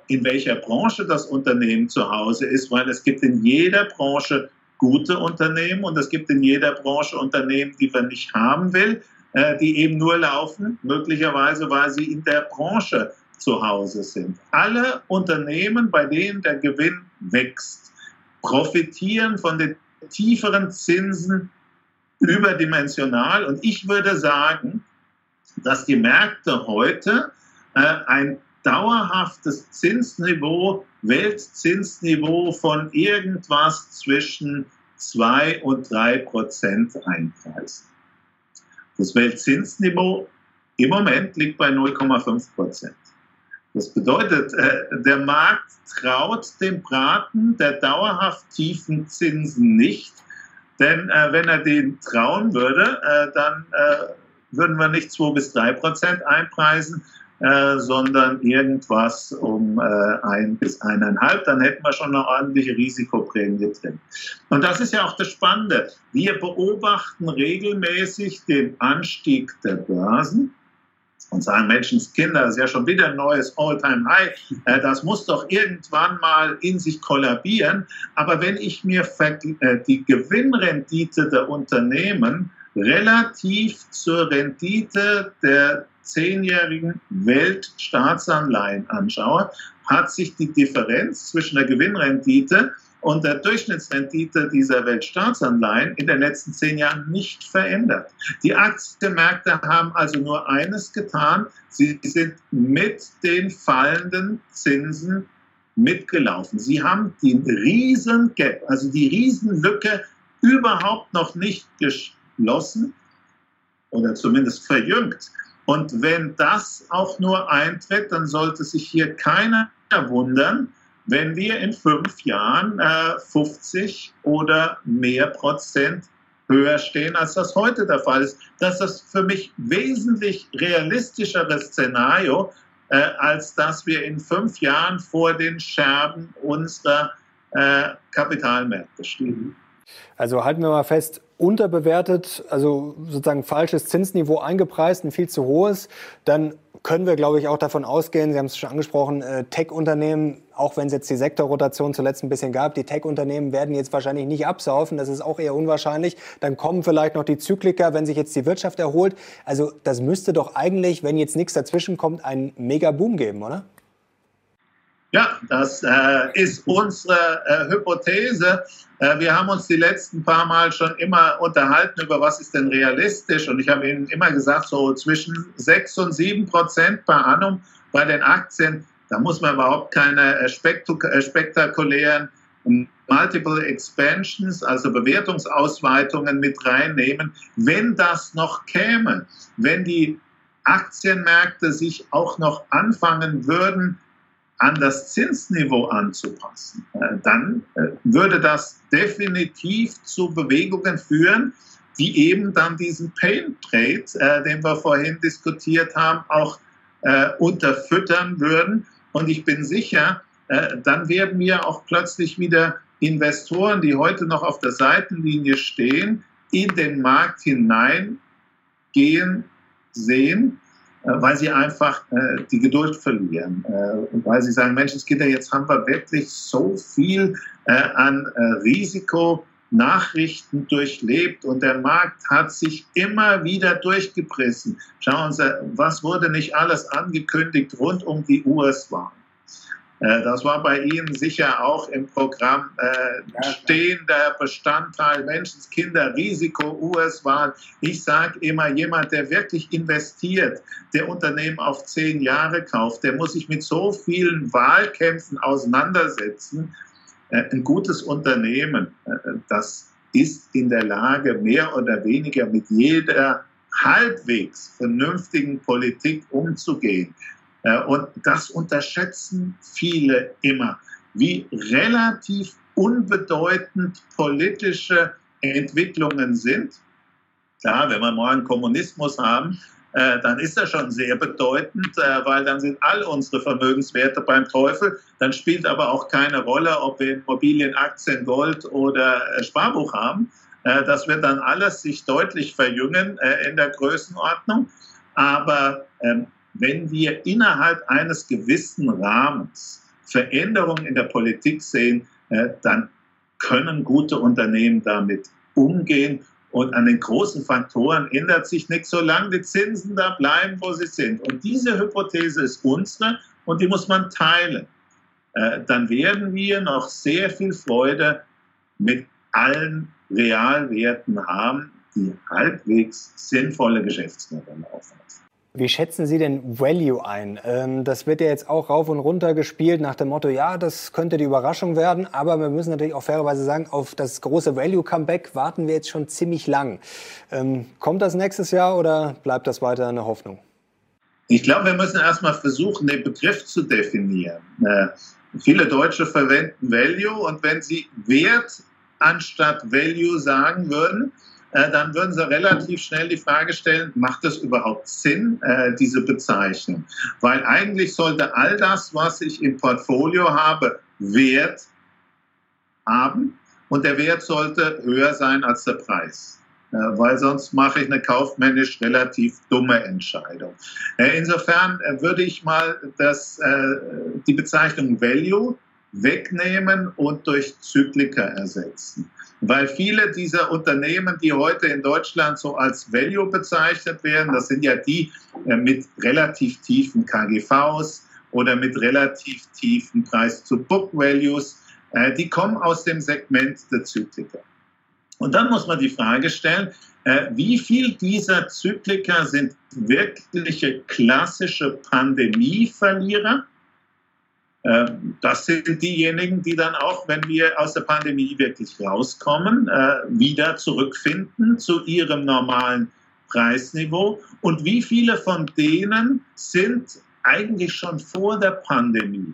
in welcher Branche das Unternehmen zu Hause ist, weil es gibt in jeder Branche gute Unternehmen und es gibt in jeder Branche Unternehmen, die man nicht haben will, äh, die eben nur laufen, möglicherweise, weil sie in der Branche zu Hause sind. Alle Unternehmen, bei denen der Gewinn wächst, profitieren von den tieferen Zinsen überdimensional. Und ich würde sagen, dass die Märkte heute äh, ein dauerhaftes Zinsniveau, Weltzinsniveau von irgendwas zwischen 2 und 3 Prozent einpreisen. Das Weltzinsniveau im Moment liegt bei 0,5 Prozent. Das bedeutet, äh, der Markt traut dem Braten der dauerhaft tiefen Zinsen nicht, denn äh, wenn er den trauen würde, äh, dann würden wir nicht 2 bis 3 Prozent einpreisen, äh, sondern irgendwas um äh, ein bis eineinhalb, dann hätten wir schon eine ordentliche Risikoprämie drin. Und das ist ja auch das Spannende. Wir beobachten regelmäßig den Anstieg der Börsen und sagen, Menschenskinder, das ist ja schon wieder ein neues All-Time-High, äh, das muss doch irgendwann mal in sich kollabieren. Aber wenn ich mir äh, die Gewinnrendite der Unternehmen relativ zur Rendite der zehnjährigen Weltstaatsanleihen anschaue, hat sich die Differenz zwischen der Gewinnrendite und der Durchschnittsrendite dieser Weltstaatsanleihen in den letzten zehn Jahren nicht verändert. Die Aktienmärkte haben also nur eines getan, sie sind mit den fallenden Zinsen mitgelaufen. Sie haben den riesen Gap, also die Riesenlücke überhaupt noch nicht geschlossen oder zumindest verjüngt. Und wenn das auch nur eintritt, dann sollte sich hier keiner wundern, wenn wir in fünf Jahren äh, 50 oder mehr Prozent höher stehen, als das heute der Fall ist. Das ist für mich wesentlich realistischere Szenario, äh, als dass wir in fünf Jahren vor den Scherben unserer äh, Kapitalmärkte stehen. Also halten wir mal fest, unterbewertet, also sozusagen falsches Zinsniveau eingepreist, ein viel zu hohes, dann können wir, glaube ich, auch davon ausgehen, Sie haben es schon angesprochen, äh, Tech-Unternehmen, auch wenn es jetzt die Sektorrotation zuletzt ein bisschen gab, die Tech-Unternehmen werden jetzt wahrscheinlich nicht absaufen, das ist auch eher unwahrscheinlich. Dann kommen vielleicht noch die Zykliker, wenn sich jetzt die Wirtschaft erholt. Also das müsste doch eigentlich, wenn jetzt nichts dazwischen kommt, einen Mega-Boom geben, oder? Ja, das äh, ist unsere äh, Hypothese. Äh, wir haben uns die letzten paar Mal schon immer unterhalten über was ist denn realistisch. Und ich habe Ihnen immer gesagt, so zwischen 6 und 7 Prozent per annum bei den Aktien, da muss man überhaupt keine äh, äh, spektakulären Multiple Expansions, also Bewertungsausweitungen mit reinnehmen. Wenn das noch käme, wenn die Aktienmärkte sich auch noch anfangen würden, an das Zinsniveau anzupassen, äh, dann äh, würde das definitiv zu Bewegungen führen, die eben dann diesen Pain Trade, äh, den wir vorhin diskutiert haben, auch unterfüttern würden. Und ich bin sicher, dann werden wir auch plötzlich wieder Investoren, die heute noch auf der Seitenlinie stehen, in den Markt hineingehen sehen weil sie einfach äh, die Geduld verlieren. Äh, weil sie sagen, Menschenskinder, jetzt haben wir wirklich so viel äh, an äh, Risikonachrichten durchlebt und der Markt hat sich immer wieder durchgeprissen. Schauen Sie, was wurde nicht alles angekündigt rund um die US-Wahl? Äh, das war bei Ihnen sicher auch im Programm äh, stehender Bestandteil Menschenskinder, Risiko, US-Wahl. Ich sage immer, jemand, der wirklich investiert, der Unternehmen auf zehn Jahre kauft, der muss sich mit so vielen Wahlkämpfen auseinandersetzen. Äh, ein gutes Unternehmen, äh, das ist in der Lage, mehr oder weniger mit jeder halbwegs vernünftigen Politik umzugehen. Äh, und das unterschätzen viele immer, wie relativ unbedeutend politische Entwicklungen sind. Klar, wenn wir morgen Kommunismus haben, äh, dann ist das schon sehr bedeutend, äh, weil dann sind all unsere Vermögenswerte beim Teufel. Dann spielt aber auch keine Rolle, ob wir Immobilien, Aktien, Gold oder Sparbuch haben. Das wird dann alles sich deutlich verjüngen in der Größenordnung. Aber ähm, wenn wir innerhalb eines gewissen Rahmens Veränderungen in der Politik sehen, äh, dann können gute Unternehmen damit umgehen. Und an den großen Faktoren ändert sich nichts, solange die Zinsen da bleiben, wo sie sind. Und diese Hypothese ist unsere und die muss man teilen. Äh, dann werden wir noch sehr viel Freude mit allen Realwerten haben, die halbwegs sinnvolle Geschäftsmodelle aufweisen. Wie schätzen Sie denn Value ein? Ähm, das wird ja jetzt auch rauf und runter gespielt nach dem Motto, ja, das könnte die Überraschung werden, aber wir müssen natürlich auch fairerweise sagen, auf das große Value-Comeback warten wir jetzt schon ziemlich lang. Ähm, kommt das nächstes Jahr oder bleibt das weiter eine Hoffnung? Ich glaube, wir müssen erstmal versuchen, den Begriff zu definieren. Äh, viele Deutsche verwenden Value und wenn sie Wert anstatt Value sagen würden, dann würden Sie relativ schnell die Frage stellen, macht es überhaupt Sinn, äh, diese Bezeichnung? Weil eigentlich sollte all das, was ich im Portfolio habe, Wert haben und der Wert sollte höher sein als der Preis. Äh, weil sonst mache ich eine kaufmännisch relativ dumme Entscheidung. Insofern würde ich mal das, die Bezeichnung Value wegnehmen und durch Zyklika ersetzen. Weil viele dieser Unternehmen, die heute in Deutschland so als Value bezeichnet werden, das sind ja die äh, mit relativ tiefen KGVs oder mit relativ tiefen Preis-to-Book-Values, äh, die kommen aus dem Segment der Zyklika. Und dann muss man die Frage stellen, äh, wie viel dieser Zyklika sind wirkliche klassische Pandemieverlierer das sind diejenigen, die dann auch, wenn wir aus der Pandemie wirklich rauskommen, äh, wieder zurückfinden zu ihrem normalen Preisniveau. Und wie viele von denen sind eigentlich schon vor der Pandemie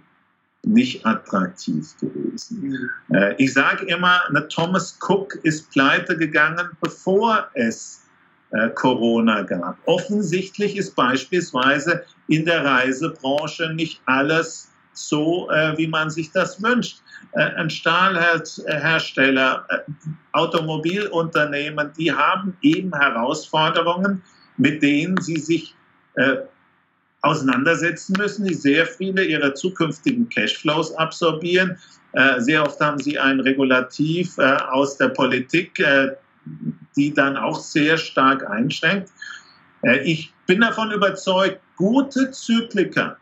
nicht attraktiv gewesen? Äh, ich sage immer, eine Thomas Cook ist pleite gegangen, bevor es äh, Corona gab. Offensichtlich ist beispielsweise in der Reisebranche nicht alles so, äh, wie man sich das wünscht. Äh, ein Stahlhersteller, äh, Automobilunternehmen, die haben eben Herausforderungen, mit denen sie sich äh, auseinandersetzen müssen, die sehr viele ihrer zukünftigen Cashflows absorbieren. Äh, sehr oft haben sie ein Regulativ äh, aus der Politik, die dann auch sehr stark einschränkt. ich bin davon überzeugt, gute Zykliker,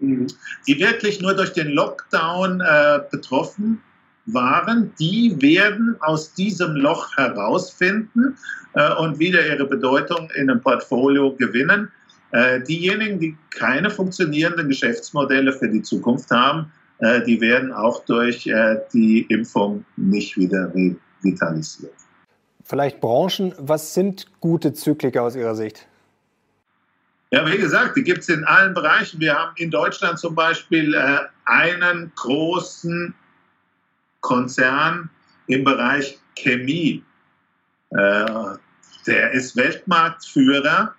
die wirklich nur durch den Lockdown äh, betroffen waren, die werden aus diesem Loch herausfinden äh, und wieder ihre Bedeutung in einem Portfolio gewinnen. Äh, diejenigen, die keine funktionierenden Geschäftsmodelle für die Zukunft haben, äh, die werden auch durch äh, die Impfung nicht wieder revitalisiert. Vielleicht Branchen, was sind gute Zykliker aus Ihrer Sicht? Ja, wie gesagt, die gibt es in allen Bereichen. Wir haben in Deutschland zum Beispiel äh, einen großen Konzern im Bereich Chemie. Äh, der ist Weltmarktführer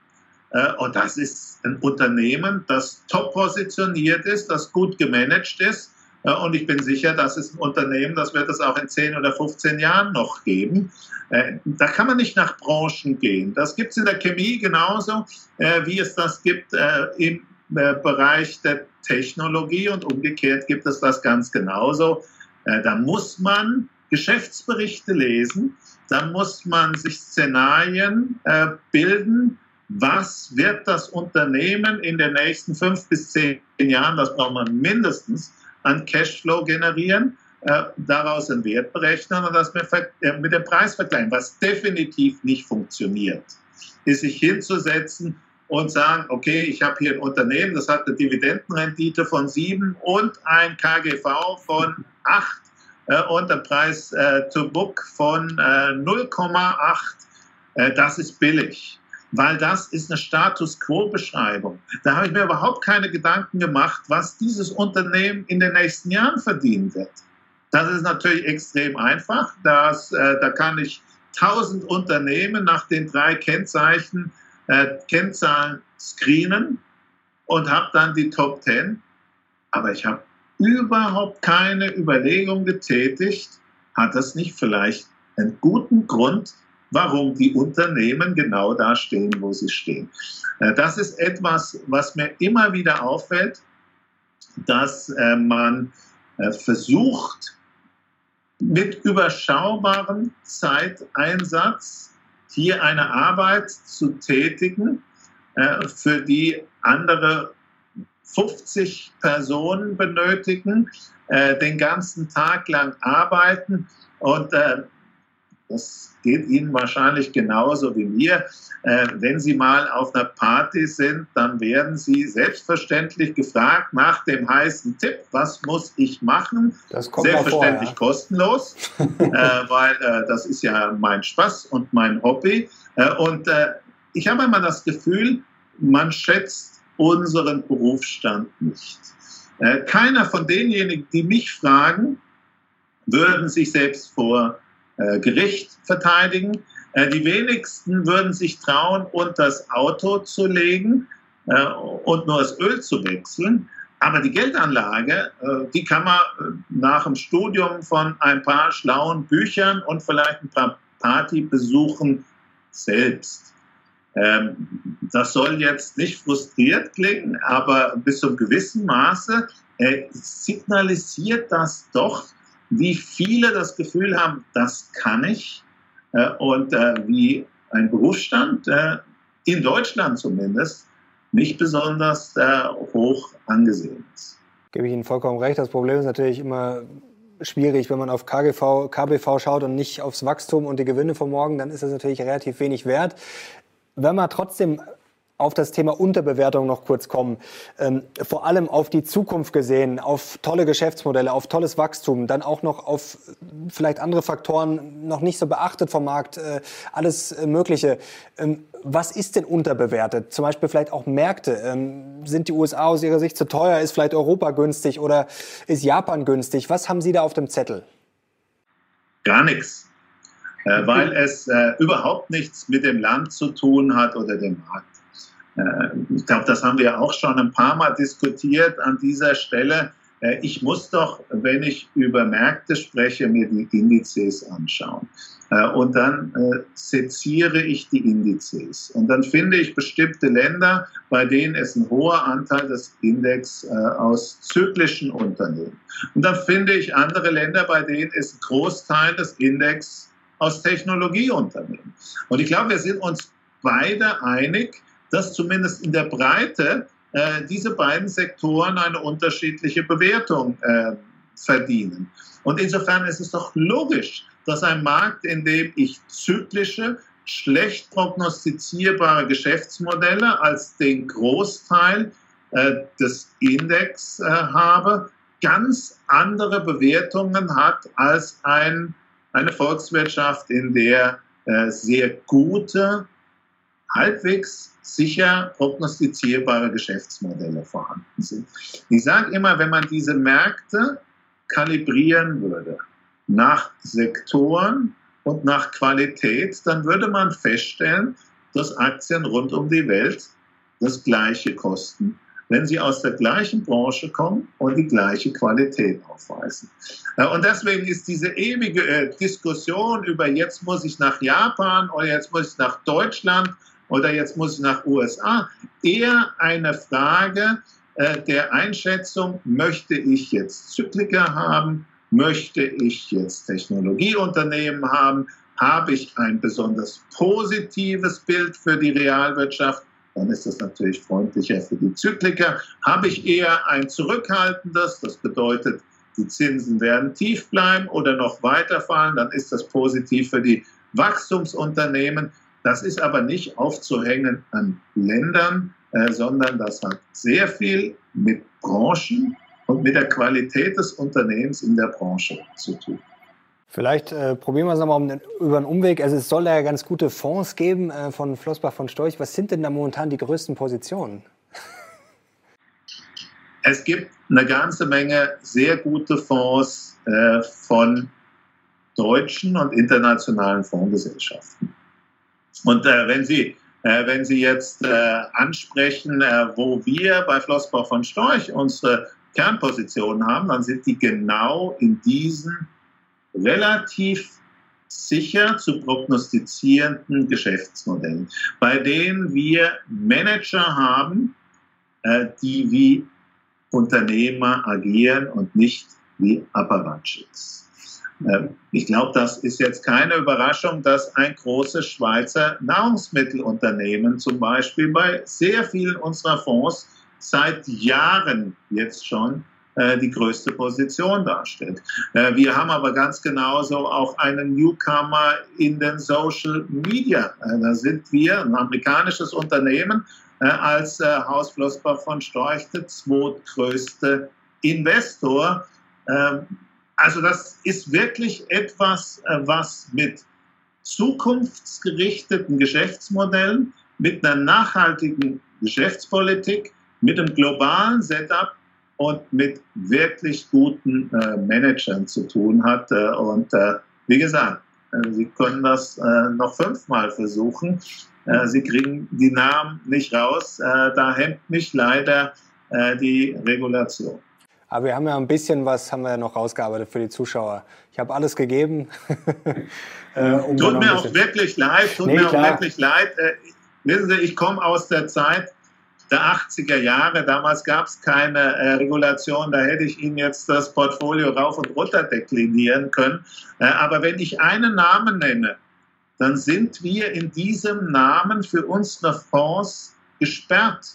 äh, und das ist ein Unternehmen, das top positioniert ist, das gut gemanagt ist und ich bin sicher, das ist ein Unternehmen, das wird es auch in 10 oder 15 Jahren noch geben. Äh, da kann man nicht nach Branchen gehen. Das gibt es in der Chemie genauso, äh, wie es das gibt äh, im Bereich der Technologie und umgekehrt gibt es das ganz genauso. Da muss man Geschäftsberichte lesen, da muss man sich Szenarien bilden, was wird das Unternehmen in den nächsten fünf bis zehn Jahren, das braucht man mindestens, an Cashflow generieren, äh, daraus einen Wert berechnen und das mit, äh, mit dem Preis vergleichen. Was definitiv nicht funktioniert, ist sich hinzusetzen und sagen, okay, ich habe hier ein Unternehmen, das hat eine Dividendenrendite von 7 und ein KGV von 8 äh, und ein Preis äh, to Book von äh, 0,8. Äh, das ist billig weil das ist eine Status Quo-Beschreibung. Da habe ich mir überhaupt keine Gedanken gemacht, was dieses Unternehmen in den nächsten Jahren verdienen wird. Das ist natürlich extrem einfach. Das, äh, da kann ich tausend Unternehmen nach den drei Kennzeichen, äh, Kennzahlen screenen und habe dann die Top Ten. Aber ich habe überhaupt keine Überlegung getätigt, hat das nicht vielleicht einen guten Grund, warum die Unternehmen genau da stehen, wo sie stehen. Äh, das ist etwas, was mir immer wieder auffällt, dass äh, man äh, versucht, mit überschaubarem Zeiteinsatz hier eine Arbeit zu tätigen, für die andere 50 Personen benötigen, den ganzen Tag lang arbeiten und das geht Ihnen wahrscheinlich genauso wie mir. Äh, wenn Sie mal auf einer Party sind, dann werden Sie selbstverständlich gefragt nach dem heißen Tipp, was muss ich machen? Das kommt selbstverständlich vor, ja. kostenlos, äh, weil äh, das ist ja mein Spaß und mein Hobby. Äh, und äh, ich habe immer das Gefühl, man schätzt unseren Berufsstand nicht. Äh, keiner von denjenigen, die mich fragen, würden sich selbst vor äh, Gericht verteidigen. Äh, die wenigsten würden sich trauen, unter das Auto zu legen äh, und nur das Öl zu wechseln. Aber die Geldanlage, die kann man nach dem Studium von ein paar schlauen Büchern und vielleicht ein paar Partybesuchen selbst. Ähm, das soll jetzt nicht frustriert klingen, aber bis zu einem gewissen Maße signalisiert das doch, wie viele das Gefühl haben, das kann ich äh, und äh, wie ein Berufsstand äh, in Deutschland zumindest nicht besonders äh, hoch angesehen ist. Gebe ich Ihnen vollkommen recht. Das Problem ist natürlich immer schwierig, wenn man auf KGV, KBV schaut und nicht aufs Wachstum und die Gewinne von morgen, dann ist das natürlich relativ wenig wert. Wenn man trotzdem auf das Thema Unterbewertung noch kurz kommen. Ähm, vor allem auf die Zukunft gesehen, auf tolle Geschäftsmodelle, auf tolles Wachstum, dann auch noch auf vielleicht andere Faktoren noch nicht so beachtet vom Markt, äh, alles äh, Mögliche. Ähm, was ist denn unterbewertet? Zum Beispiel vielleicht auch Märkte. Ähm, sind die USA aus Ihrer Sicht zu teuer? Ist vielleicht Europa günstig oder ist Japan günstig? Was haben Sie da auf dem Zettel? Gar nichts. Äh, weil es äh, überhaupt nichts mit dem Land zu tun hat oder dem Markt. Äh, ich glaube, das haben wir auch schon ein paar Mal diskutiert an dieser Stelle. Äh, ich muss doch, wenn ich über Märkte spreche, mir die Indizes anschauen. Äh, und dann seziere ich die Indizes. Und dann finde ich bestimmte Länder, bei denen es ein hoher Anteil des Index aus zyklischen Unternehmen. Und dann finde ich andere Länder, bei denen es ein Großteil des Index aus Technologieunternehmen. Und ich glaube, wir sind uns beide einig, dass zumindest in der Breite äh, diese beiden Sektoren eine unterschiedliche Bewertung äh, verdienen. Und insofern ist es doch logisch, dass ein Markt, in dem ich zyklische, schlecht prognostizierbare Geschäftsmodelle als den Großteil äh, des Index äh, habe, ganz andere Bewertungen hat als ein, eine Volkswirtschaft, in der äh, sehr gute, halbwegs sicher prognostizierbare Geschäftsmodelle vorhanden sind. Ich sage immer, wenn man diese Märkte kalibrieren würde nach Sektoren und nach Qualität, dann würde man feststellen, dass Aktien rund um die Welt das gleiche kosten, wenn sie aus der gleichen Branche kommen und die gleiche Qualität aufweisen. Äh, und deswegen ist diese ewige äh, Diskussion über jetzt muss ich nach Japan oder jetzt muss ich nach Deutschland oder jetzt muss ich nach USA. Eher eine Frage äh, der Einschätzung, möchte ich jetzt Zykliker haben, möchte ich jetzt Technologieunternehmen haben, habe ich ein besonders positives Bild für die Realwirtschaft, dann ist das natürlich freundlicher für die Zykliker. Habe ich eher ein zurückhaltendes, das bedeutet, die Zinsen werden tief bleiben oder noch weiter fallen, dann ist das positiv für die Wachstumsunternehmen. Das ist aber nicht aufzuhängen an Ländern, äh, sondern das hat sehr viel mit Branchen und mit der Qualität des Unternehmens in der Branche zu tun. Vielleicht äh, probieren wir es nochmal um über einen Umweg. Also es soll ja ganz gute Fonds geben äh, von Flossbach von Storch. Was sind denn da momentan die größten Positionen? Es gibt eine ganze Menge sehr gute Fonds äh, von deutschen und internationalen Fondsgesellschaften. Und äh, wenn Sie äh, wenn Sie jetzt äh, ansprechen, äh, wo wir bei Flossbach von Storch unsere Kernpositionen haben, dann sind die genau in diesen relativ sicher zu prognostizierenden Geschäftsmodellen, bei denen wir Manager haben, äh, die wie Unternehmer agieren und nicht wie Apparatschicks. Ähm, ich glaube, das ist jetzt keine Überraschung, dass ein großes Schweizer Nahrungsmittelunternehmen zum Beispiel bei sehr vielen unserer Fonds seit Jahren jetzt schon äh, die größte Position darstellt. Äh, wir haben aber ganz genauso auch einen Newcomer in den Social Media. Äh, da sind wir ein amerikanisches Unternehmen als Haus Flossbach von Storch der zweitgrößte Investor. Also das ist wirklich etwas, was mit zukunftsgerichteten Geschäftsmodellen, mit einer nachhaltigen Geschäftspolitik, mit einem globalen Setup und mit wirklich guten äh, Managern zu tun hat. Äh, und äh, wie gesagt, äh, Sie können das äh, noch fünfmal versuchen. Äh, Sie kriegen die Namen nicht raus. da hemmt mich leider die Regulation. Aber wir haben ja ein bisschen was haben wir noch rausgearbeitet für die Zuschauer. Ich habe alles gegeben. um tut mir auch wirklich leid, tut nee, mir klar. auch wirklich leid. wissen Sie, ich komme aus der Zeit, der 80er Jahre. Damals gab es keine äh, Regulation, da hätte ich Ihnen jetzt das Portfolio rauf und runter deklinieren können. Äh, aber wenn ich einen Namen nenne, dann sind wir in diesem Namen für unsere Fonds gesperrt.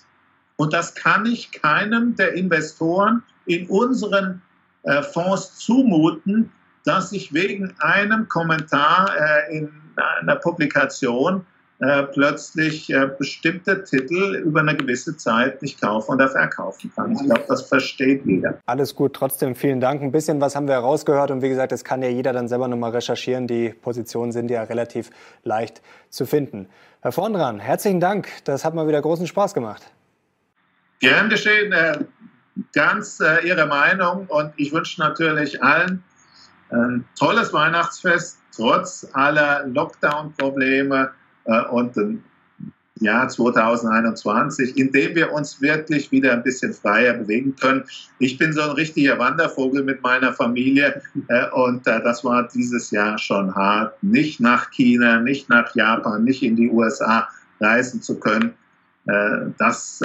Und das kann ich keinem der Investoren in unseren äh, Fonds zumuten, dass ich wegen einem Kommentar äh, in einer Publikation äh, plötzlich äh, bestimmte Titel über eine gewisse Zeit nicht kaufen oder verkaufen kann. Ich glaube, das versteht jeder. Alles gut, trotzdem vielen Dank. Ein bisschen was haben wir herausgehört und wie gesagt, das kann ja jeder dann selber nochmal recherchieren. Die Positionen sind ja relativ leicht zu finden. Herr Vondran, herzlichen Dank. Das hat mal wieder großen Spaß gemacht. Gern geschehen. Äh, ganz Ihre Meinung und ich wünsche natürlich allen ein tolles Weihnachtsfest, trotz aller Lockdown-Probleme äh, und im Jahr 2021, in dem wir uns wirklich wieder ein bisschen freier bewegen können. Ich bin so ein richtiger Wandervogel mit meiner Familie äh, und äh, das war dieses Jahr schon hart, nicht nach China, nicht nach Japan, nicht in die USA reisen zu können. das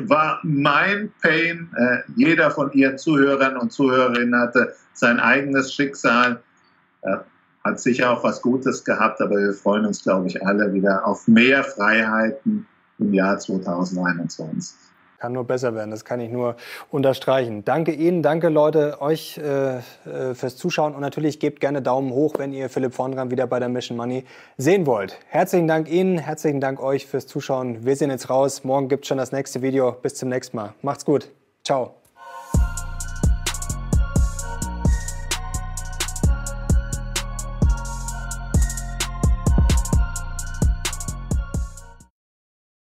war mein Pain. jeder von Ihren Zuhörern und Zuhörerinnen hatte sein eigenes Schicksal hat sicher auch was Gutes gehabt, aber wir freuen uns, glaube ich, alle wieder auf mehr Freiheiten im Jahr 2021 kann nur besser werden. Das kann ich nur unterstreichen. Danke Ihnen, danke Leute, euch äh, äh fürs Zuschauen und natürlich gebt gerne Daumen hoch, wenn ihr Philipp Vondran wieder bei der Mission Money sehen wollt. Herzlichen Dank Ihnen, herzlichen Dank euch fürs Zuschauen. Wir sehen jetzt raus. Morgen gibt es schon das nächste Video. Bis zum nächsten Mal. Macht's gut. Ciao.